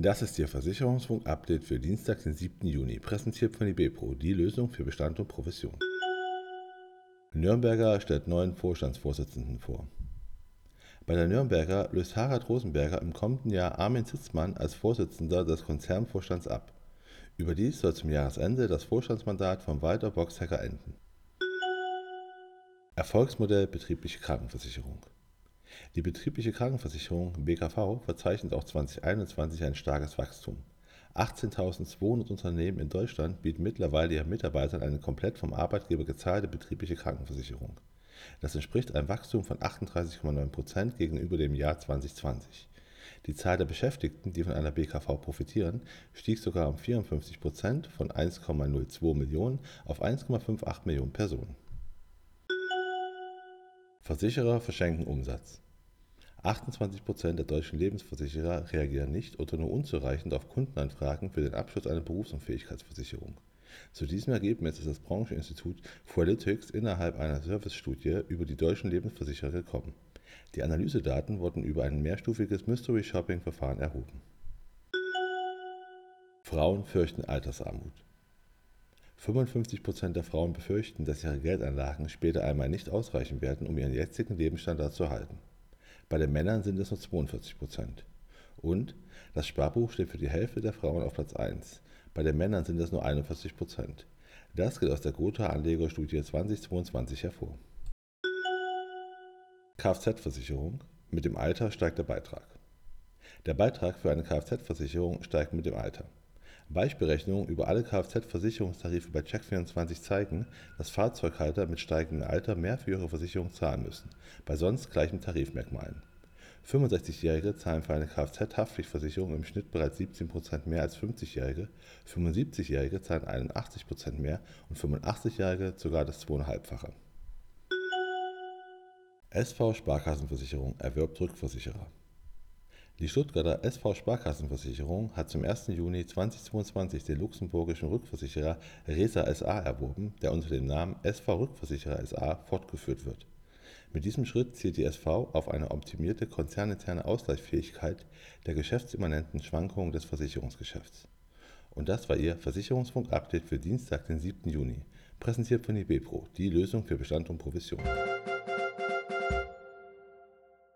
Das ist Ihr Versicherungsfunk-Update für Dienstag, den 7. Juni, präsentiert von IBPRO, die Lösung für Bestand und Profession. Nürnberger stellt neuen Vorstandsvorsitzenden vor. Bei der Nürnberger löst Harald Rosenberger im kommenden Jahr Armin Zitzmann als Vorsitzender des Konzernvorstands ab. Überdies soll zum Jahresende das Vorstandsmandat von Walter Boxhacker enden. Erfolgsmodell betriebliche Krankenversicherung. Die betriebliche Krankenversicherung (BKV) verzeichnet auch 2021 ein starkes Wachstum. 18.200 Unternehmen in Deutschland bieten mittlerweile ihren Mitarbeitern eine komplett vom Arbeitgeber gezahlte betriebliche Krankenversicherung. Das entspricht einem Wachstum von 38,9 Prozent gegenüber dem Jahr 2020. Die Zahl der Beschäftigten, die von einer BKV profitieren, stieg sogar um 54 Prozent von 1,02 Millionen auf 1,58 Millionen Personen Versicherer verschenken Umsatz. 28% der deutschen Lebensversicherer reagieren nicht oder nur unzureichend auf Kundenanfragen für den Abschluss einer Berufsunfähigkeitsversicherung. Zu diesem Ergebnis ist das Brancheninstitut Fualytics innerhalb einer Servicestudie über die deutschen Lebensversicherer gekommen. Die Analysedaten wurden über ein mehrstufiges Mystery-Shopping-Verfahren erhoben. Frauen fürchten Altersarmut. 55% der Frauen befürchten, dass ihre Geldanlagen später einmal nicht ausreichen werden, um ihren jetzigen Lebensstandard zu halten. Bei den Männern sind es nur 42% Und das Sparbuch steht für die Hälfte der Frauen auf Platz 1. Bei den Männern sind es nur 41% Das geht aus der Gotha-Anlegerstudie 2022 hervor. Kfz-Versicherung. Mit dem Alter steigt der Beitrag. Der Beitrag für eine Kfz-Versicherung steigt mit dem Alter. Beispielrechnungen über alle Kfz-Versicherungstarife bei Check24 zeigen, dass Fahrzeughalter mit steigendem Alter mehr für ihre Versicherung zahlen müssen, bei sonst gleichen Tarifmerkmalen. 65-Jährige zahlen für eine Kfz-Haftpflichtversicherung im Schnitt bereits 17% mehr als 50-Jährige, 75-Jährige zahlen 81% mehr und 85-Jährige sogar das zweieinhalbfache. SV Sparkassenversicherung erwirbt Rückversicherer die Stuttgarter SV Sparkassenversicherung hat zum 1. Juni 2022 den luxemburgischen Rückversicherer Resa SA erworben, der unter dem Namen SV Rückversicherer SA fortgeführt wird. Mit diesem Schritt zielt die SV auf eine optimierte konzerninterne Ausgleichsfähigkeit der geschäftsimmanenten Schwankungen des Versicherungsgeschäfts. Und das war Ihr Versicherungsfunk-Update für Dienstag, den 7. Juni, präsentiert von IBPRO, die Lösung für Bestand und Provision.